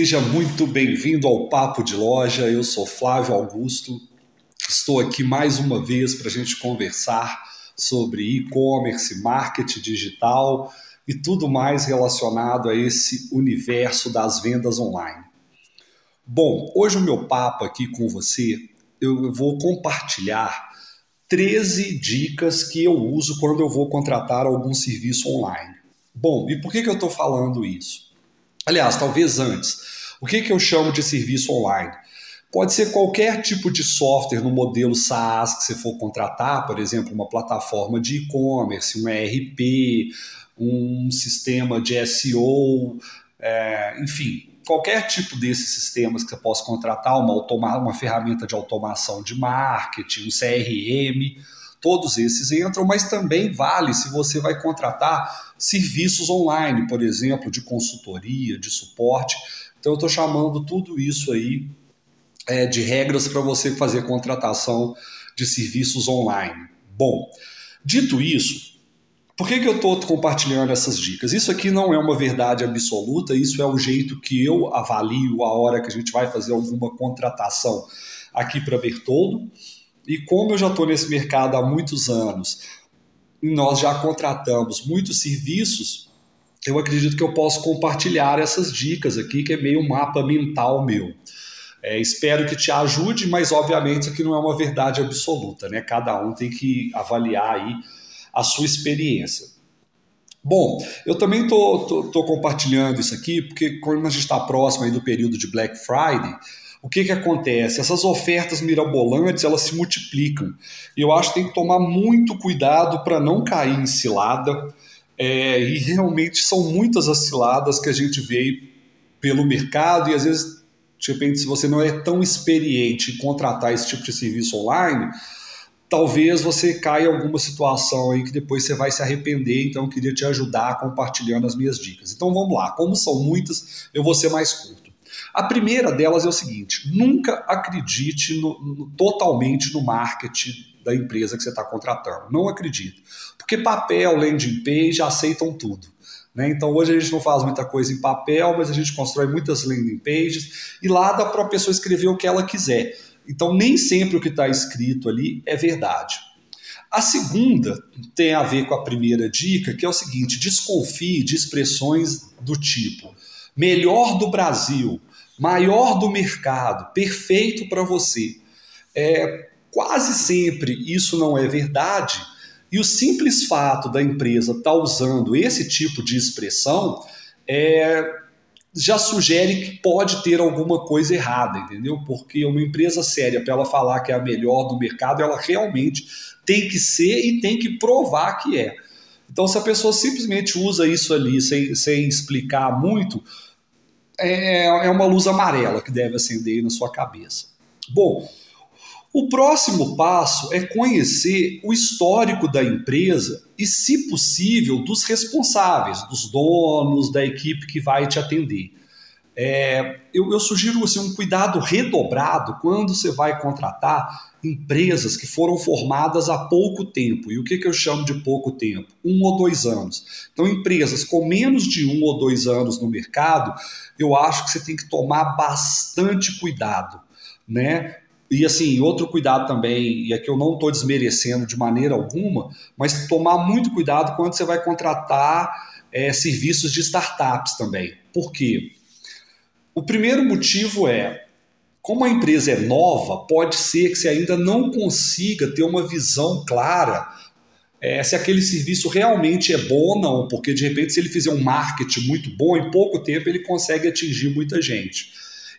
Seja muito bem-vindo ao Papo de Loja. Eu sou Flávio Augusto. Estou aqui mais uma vez para a gente conversar sobre e-commerce, marketing digital e tudo mais relacionado a esse universo das vendas online. Bom, hoje o meu papo aqui com você, eu vou compartilhar 13 dicas que eu uso quando eu vou contratar algum serviço online. Bom, e por que, que eu estou falando isso? Aliás, talvez antes. O que, que eu chamo de serviço online? Pode ser qualquer tipo de software no modelo SaaS que você for contratar, por exemplo, uma plataforma de e-commerce, um ERP, um sistema de SEO, é, enfim, qualquer tipo desses sistemas que você possa contratar, uma, uma ferramenta de automação de marketing, um CRM, todos esses entram, mas também vale se você vai contratar serviços online, por exemplo, de consultoria, de suporte. Então, eu estou chamando tudo isso aí é, de regras para você fazer contratação de serviços online. Bom, dito isso, por que, que eu estou compartilhando essas dicas? Isso aqui não é uma verdade absoluta, isso é o jeito que eu avalio a hora que a gente vai fazer alguma contratação aqui para Bertoldo. E como eu já estou nesse mercado há muitos anos, nós já contratamos muitos serviços, eu acredito que eu posso compartilhar essas dicas aqui, que é meio mapa mental meu. É, espero que te ajude, mas obviamente isso aqui não é uma verdade absoluta, né? Cada um tem que avaliar aí a sua experiência. Bom, eu também estou compartilhando isso aqui porque quando a gente está próximo aí do período de Black Friday, o que, que acontece? Essas ofertas mirabolantes elas se multiplicam. E eu acho que tem que tomar muito cuidado para não cair em cilada. É, e realmente são muitas as ciladas que a gente vê pelo mercado e às vezes, de repente, se você não é tão experiente em contratar esse tipo de serviço online, talvez você caia em alguma situação aí que depois você vai se arrepender, então eu queria te ajudar compartilhando as minhas dicas. Então vamos lá, como são muitas, eu vou ser mais curto. A primeira delas é o seguinte: nunca acredite no, no, totalmente no marketing da empresa que você está contratando. Não acredite. Porque papel, landing page aceitam tudo. Né? Então hoje a gente não faz muita coisa em papel, mas a gente constrói muitas landing pages e lá dá para a pessoa escrever o que ela quiser. Então, nem sempre o que está escrito ali é verdade. A segunda tem a ver com a primeira dica, que é o seguinte: desconfie de expressões do tipo melhor do Brasil, maior do mercado, perfeito para você. É, quase sempre isso não é verdade, e o simples fato da empresa estar tá usando esse tipo de expressão é, já sugere que pode ter alguma coisa errada, entendeu? Porque uma empresa séria, para ela falar que é a melhor do mercado, ela realmente tem que ser e tem que provar que é. Então, se a pessoa simplesmente usa isso ali sem, sem explicar muito, é, é uma luz amarela que deve acender na sua cabeça. Bom, o próximo passo é conhecer o histórico da empresa e, se possível, dos responsáveis, dos donos, da equipe que vai te atender. É, eu, eu, sugiro assim, um cuidado redobrado quando você vai contratar empresas que foram formadas há pouco tempo. E o que, que eu chamo de pouco tempo? Um ou dois anos. Então, empresas com menos de um ou dois anos no mercado, eu acho que você tem que tomar bastante cuidado. Né? E assim, outro cuidado também, e aqui eu não estou desmerecendo de maneira alguma, mas tomar muito cuidado quando você vai contratar é, serviços de startups também. Por quê? O primeiro motivo é, como a empresa é nova, pode ser que você ainda não consiga ter uma visão clara é, se aquele serviço realmente é bom ou não, porque de repente, se ele fizer um marketing muito bom, em pouco tempo ele consegue atingir muita gente.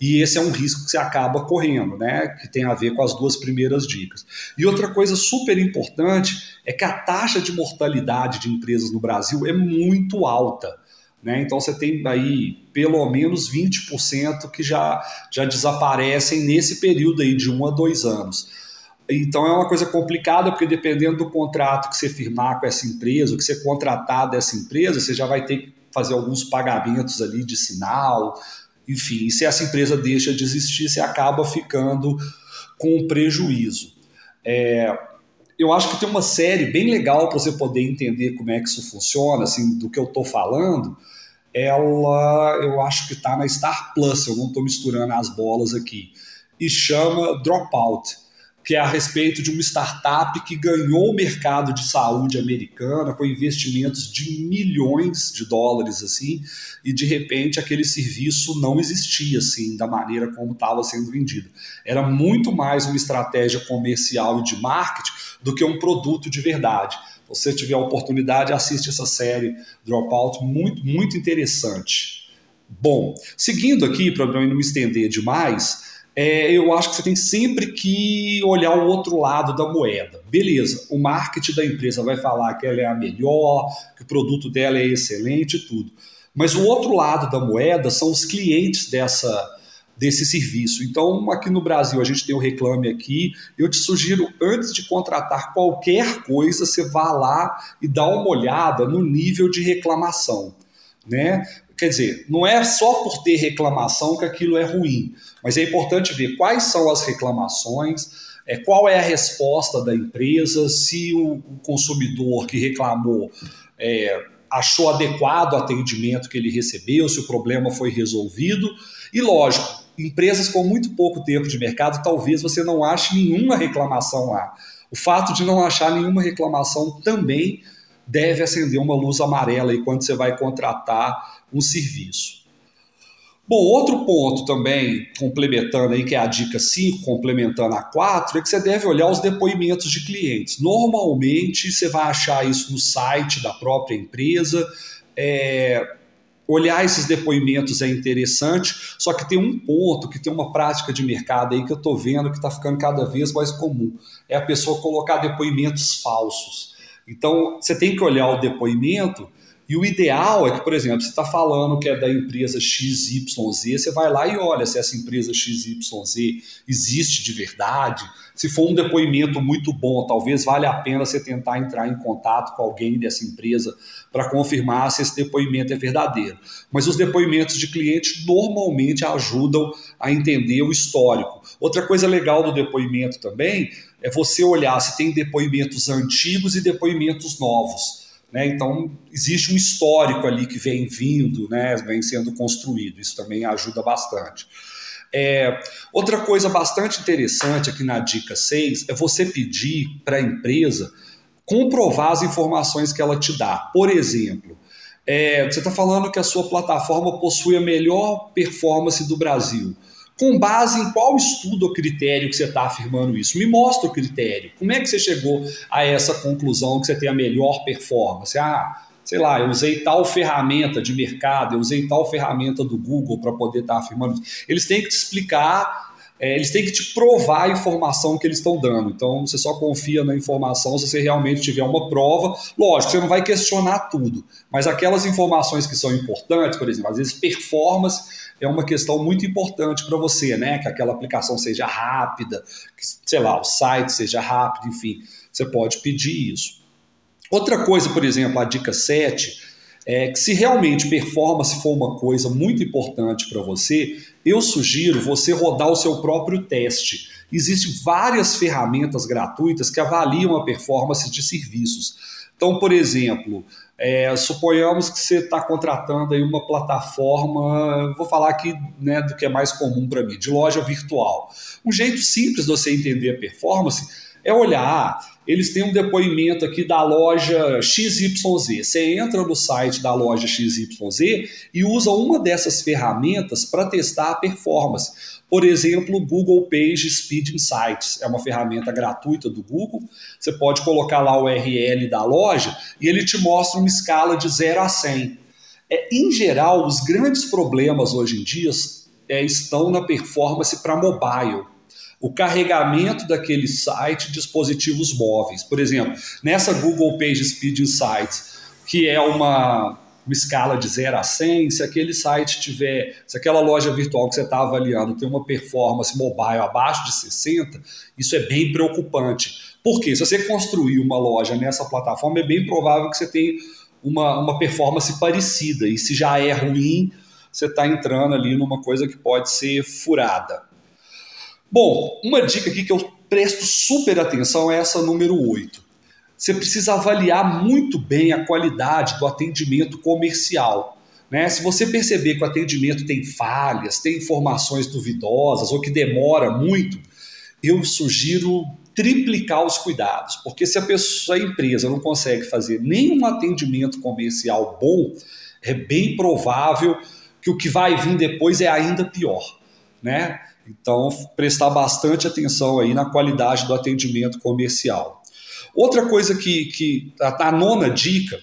E esse é um risco que você acaba correndo, né? Que tem a ver com as duas primeiras dicas. E outra coisa super importante é que a taxa de mortalidade de empresas no Brasil é muito alta. Né? Então você tem aí pelo menos 20% que já, já desaparecem nesse período aí de um a dois anos. Então é uma coisa complicada, porque dependendo do contrato que você firmar com essa empresa, que você contratar dessa empresa, você já vai ter que fazer alguns pagamentos ali de sinal, enfim, e se essa empresa deixa de existir, você acaba ficando com prejuízo. É, eu acho que tem uma série bem legal para você poder entender como é que isso funciona, assim, do que eu estou falando. ela eu acho que está na Star Plus, eu não estou misturando as bolas aqui, e chama Dropout que é a respeito de uma startup que ganhou o mercado de saúde americana com investimentos de milhões de dólares assim, e de repente aquele serviço não existia assim da maneira como estava sendo vendido. Era muito mais uma estratégia comercial e de marketing do que um produto de verdade. Se você tiver a oportunidade, assiste essa série Dropout, muito muito interessante. Bom, seguindo aqui para não me estender demais, é, eu acho que você tem sempre que olhar o outro lado da moeda. Beleza, o marketing da empresa vai falar que ela é a melhor, que o produto dela é excelente e tudo. Mas o outro lado da moeda são os clientes dessa, desse serviço. Então, aqui no Brasil, a gente tem o Reclame Aqui. Eu te sugiro, antes de contratar qualquer coisa, você vá lá e dá uma olhada no nível de reclamação. Né? Quer dizer, não é só por ter reclamação que aquilo é ruim, mas é importante ver quais são as reclamações, é, qual é a resposta da empresa, se o, consumidor que reclamou é, achou adequado o atendimento que ele recebeu, se o problema foi resolvido. E lógico, empresas com muito pouco tempo de mercado, talvez você não ache nenhuma reclamação lá. O fato de não achar nenhuma reclamação também deve acender uma luz amarela aí quando você vai contratar um serviço. Bom, outro ponto também, complementando aí, que é a dica 5, complementando a 4, é que você deve olhar os depoimentos de clientes. Normalmente você vai achar isso no site da própria empresa. É, olhar esses depoimentos é interessante, só que tem um ponto, que tem uma prática de mercado aí que eu estou vendo que está ficando cada vez mais comum. É a pessoa colocar depoimentos falsos. Então, você tem que olhar o depoimento e o ideal é que, por exemplo, você está falando que é da empresa XYZ, você vai lá e olha se essa empresa XYZ existe de verdade. Se for um depoimento muito bom, talvez valha a pena você tentar entrar em contato com alguém dessa empresa para confirmar se esse depoimento é verdadeiro. Mas os depoimentos de clientes normalmente ajudam a entender o histórico. Outra coisa legal do depoimento também é você olhar se tem depoimentos antigos e depoimentos novos. Né? Então, existe um histórico ali que vem vindo, né? vem sendo construído. Isso também ajuda bastante. É, outra coisa bastante interessante aqui na dica 6 é você pedir para a empresa comprovar as informações que ela te dá. Por exemplo, é, você está falando que a sua plataforma possui a melhor performance do Brasil. Com base em qual estudo ou critério que você está afirmando isso? Me mostra o critério. Como é que você chegou a essa conclusão que você tem a melhor performance? Ah, sei lá, eu usei tal ferramenta de mercado, eu usei tal ferramenta do Google para poder estar tá afirmando. Eles têm que te explicar é, eles têm que te provar a informação que eles estão dando. Então, você só confia na informação se você realmente tiver uma prova. Lógico, você não vai questionar tudo, mas aquelas informações que são importantes, por exemplo, às vezes performance é uma questão muito importante para você, né? Que aquela aplicação seja rápida, que, sei lá, o site seja rápido, enfim, você pode pedir isso. Outra coisa, por exemplo, a dica 7 é que se realmente performance for uma coisa muito importante para você, eu sugiro você rodar o seu próprio teste. Existem várias ferramentas gratuitas que avaliam a performance de serviços. Então, por exemplo, é, suponhamos que você está contratando aí uma plataforma, vou falar aqui né, do que é mais comum para mim, de loja virtual. Um jeito simples de você entender a performance é olhar, eles têm um depoimento aqui da loja XYZ. Você entra no site da loja XYZ e usa uma dessas ferramentas para testar a performance. Por exemplo, o Google Page Speed Insights é uma ferramenta gratuita do Google. Você pode colocar lá o URL da loja e ele te mostra uma escala de 0 a 100. É, em geral, os grandes problemas hoje em dia é, estão na performance para mobile o carregamento daquele site dispositivos móveis. Por exemplo, nessa Google Page Speed Insights, que é uma, uma escala de 0 a 100, se aquele site tiver, se aquela loja virtual que você está avaliando tem uma performance mobile abaixo de 60, isso é bem preocupante. Porque se você construir uma loja nessa plataforma, é bem provável que você tenha uma, uma performance parecida. E se já é ruim, você está entrando ali numa coisa que pode ser furada. Bom, uma dica aqui que eu presto super atenção é essa número 8. Você precisa avaliar muito bem a qualidade do atendimento comercial. Né? Se você perceber que o atendimento tem falhas, tem informações duvidosas ou que demora muito, eu sugiro triplicar os cuidados, porque se a pessoa, a empresa não consegue fazer nenhum atendimento comercial bom, é bem provável que o que vai vir depois é ainda pior, né? Então, prestar bastante atenção aí na qualidade do atendimento comercial. Outra coisa que, que a, a nona dica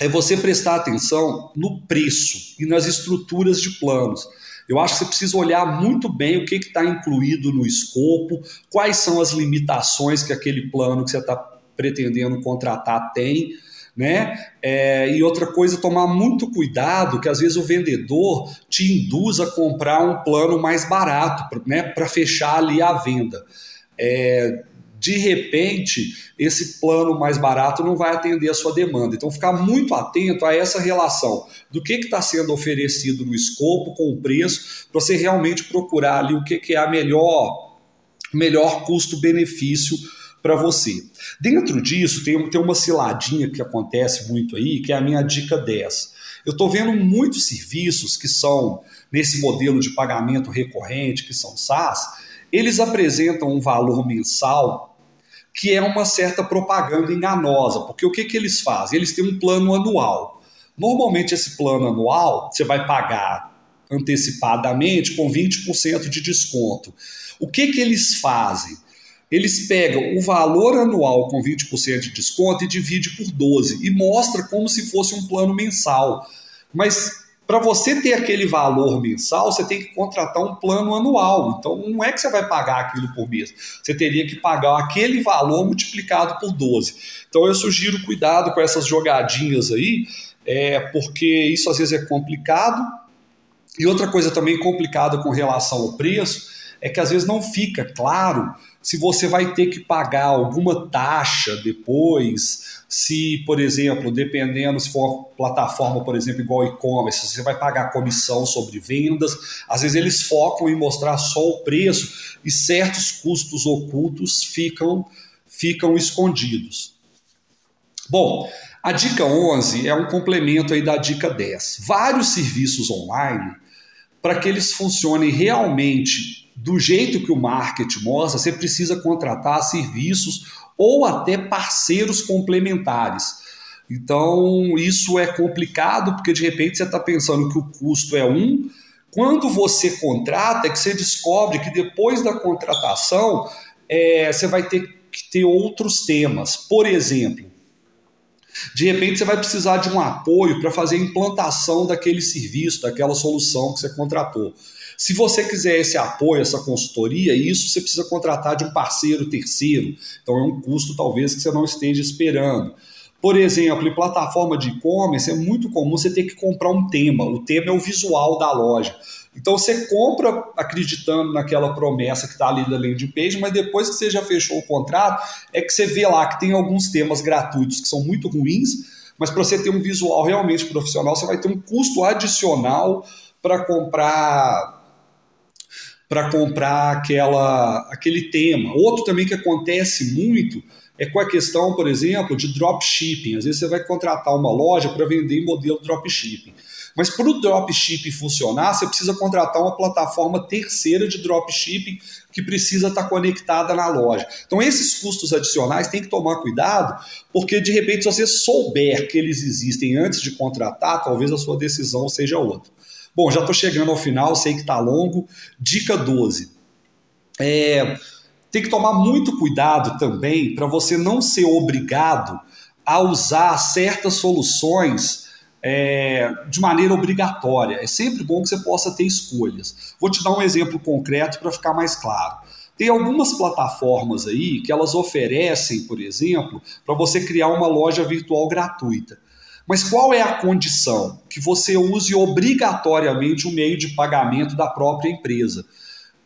é você prestar atenção no preço e nas estruturas de planos. Eu acho que você precisa olhar muito bem o que está incluído no escopo, quais são as limitações que aquele plano que você está pretendendo contratar tem. Né? É, e outra coisa, tomar muito cuidado, que às vezes o vendedor te induz a comprar um plano mais barato, né, para fechar ali a venda. É, de repente, esse plano mais barato não vai atender a sua demanda. Então, ficar muito atento a essa relação do que está sendo oferecido no escopo com o preço, para você realmente procurar ali o que, que é a melhor, melhor custo-benefício para você. Dentro disso, tem, tem uma ciladinha que acontece muito aí, que é a minha dica 10. Eu estou vendo muitos serviços que são nesse modelo de pagamento recorrente, que são SaaS, eles apresentam um valor mensal que é uma certa propaganda enganosa, porque o que, que eles fazem? Eles têm um plano anual. Normalmente, esse plano anual você vai pagar antecipadamente com 20% de desconto. O que, que eles fazem? Eles pegam o valor anual com 20% de desconto e dividem por 12 e mostra como se fosse um plano mensal. Mas para você ter aquele valor mensal, você tem que contratar um plano anual. Então, não é que você vai pagar aquilo por mês. Você teria que pagar aquele valor multiplicado por 12. Então, eu sugiro cuidado com essas jogadinhas aí, é, porque isso às vezes é complicado. E outra coisa também complicada com relação ao preço é que às vezes não fica claro se você vai ter que pagar alguma taxa depois, se, por exemplo, dependendo se for plataforma, por exemplo, igual e-commerce, você vai pagar comissão sobre vendas. Às vezes eles focam em mostrar só o preço e certos custos ocultos ficam, ficam escondidos. Bom, a dica 11 é um complemento aí da dica 10. Vários serviços online, para que eles funcionem realmente do jeito que o marketing mostra, você precisa contratar serviços ou até parceiros complementares. Então, isso é complicado porque de repente você está pensando que o custo é um. Quando você contrata, é que você descobre que depois da contratação é, você vai ter que ter outros temas. Por exemplo, de repente você vai precisar de um apoio para fazer a implantação daquele serviço, daquela solução que você contratou. Se você quiser esse apoio, essa consultoria, isso você precisa contratar de um parceiro terceiro. Então é um custo talvez que você não esteja esperando. Por exemplo, em plataforma de e-commerce é muito comum você ter que comprar um tema. O tema é o visual da loja. Então você compra acreditando naquela promessa que está ali da landing page, mas depois que você já fechou o contrato, é que você vê lá que tem alguns temas gratuitos que são muito ruins, mas para você ter um visual realmente profissional, você vai ter um custo adicional para comprar para comprar aquela, aquele tema. Outro também que acontece muito é com a questão, por exemplo, de dropshipping. Às vezes você vai contratar uma loja para vender em modelo dropshipping. Mas para o dropshipping funcionar, você precisa contratar uma plataforma terceira de dropshipping que precisa estar conectada na loja. Então, esses custos adicionais tem que tomar cuidado, porque de repente, se você souber que eles existem antes de contratar, talvez a sua decisão seja outra. Bom, já estou chegando ao final, sei que está longo. Dica 12. É, tem que tomar muito cuidado também para você não ser obrigado a usar certas soluções é, de maneira obrigatória. É sempre bom que você possa ter escolhas. Vou te dar um exemplo concreto para ficar mais claro. Tem algumas plataformas aí que elas oferecem, por exemplo, para você criar uma loja virtual gratuita. Mas qual é a condição? Que você use obrigatoriamente o meio de pagamento da própria empresa.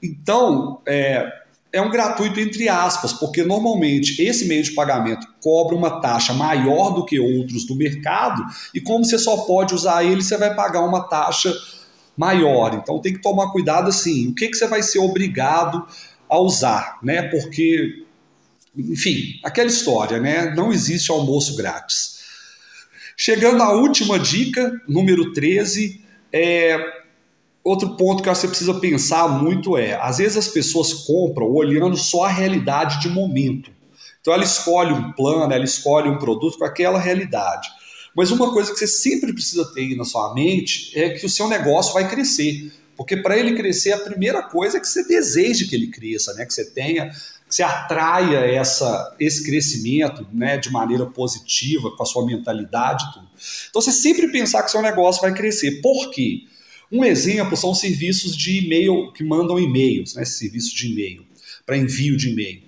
Então, é, é um gratuito entre aspas, porque normalmente esse meio de pagamento cobra uma taxa maior do que outros do mercado, e como você só pode usar ele, você vai pagar uma taxa maior. Então tem que tomar cuidado assim, o que, que você vai ser obrigado a usar, né? Porque, enfim, aquela história, né? Não existe almoço grátis. Chegando à última dica, número 13, é, outro ponto que você precisa pensar muito é: às vezes as pessoas compram olhando só a realidade de momento. Então ela escolhe um plano, ela escolhe um produto com aquela realidade. Mas uma coisa que você sempre precisa ter na sua mente é que o seu negócio vai crescer. Porque para ele crescer, a primeira coisa é que você deseje que ele cresça, né? que você tenha, você atraia essa, esse crescimento né? de maneira positiva, com a sua mentalidade tudo. Então você sempre pensar que seu negócio vai crescer. Por quê? Um exemplo são serviços de e-mail que mandam e-mails, né? serviços de e-mail, para envio de e-mail.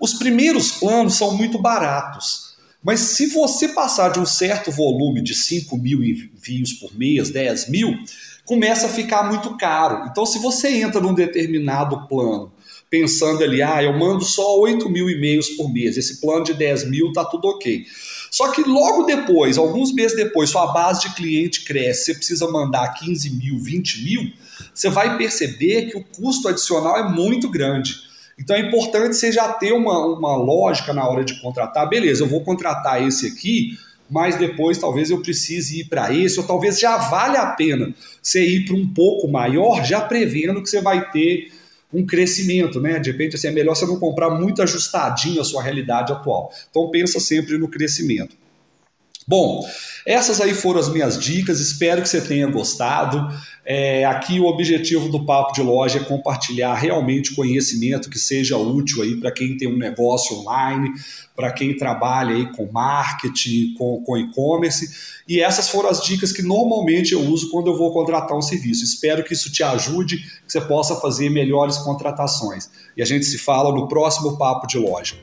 Os primeiros planos são muito baratos. Mas se você passar de um certo volume de 5 mil envios por mês, 10 mil, começa a ficar muito caro. Então, se você entra num determinado plano, pensando ali, ah, eu mando só 8 mil e-mails por mês, esse plano de 10 mil tá tudo ok. Só que logo depois, alguns meses depois, sua base de cliente cresce, você precisa mandar 15 mil, 20 mil, você vai perceber que o custo adicional é muito grande. Então é importante você já ter uma, uma lógica na hora de contratar. Beleza, eu vou contratar esse aqui, mas depois talvez eu precise ir para esse, ou talvez já vale a pena você ir para um pouco maior, já prevendo que você vai ter um crescimento, né? De repente, assim, é melhor você não comprar muito ajustadinho a sua realidade atual. Então pensa sempre no crescimento. Bom, essas aí foram as minhas dicas, espero que você tenha gostado. É, aqui o objetivo do Papo de Loja é compartilhar realmente conhecimento que seja útil aí para quem tem um negócio online, para quem trabalha aí com marketing, com, com e-commerce. E essas foram as dicas que normalmente eu uso quando eu vou contratar um serviço. Espero que isso te ajude, que você possa fazer melhores contratações. E a gente se fala no próximo Papo de Loja.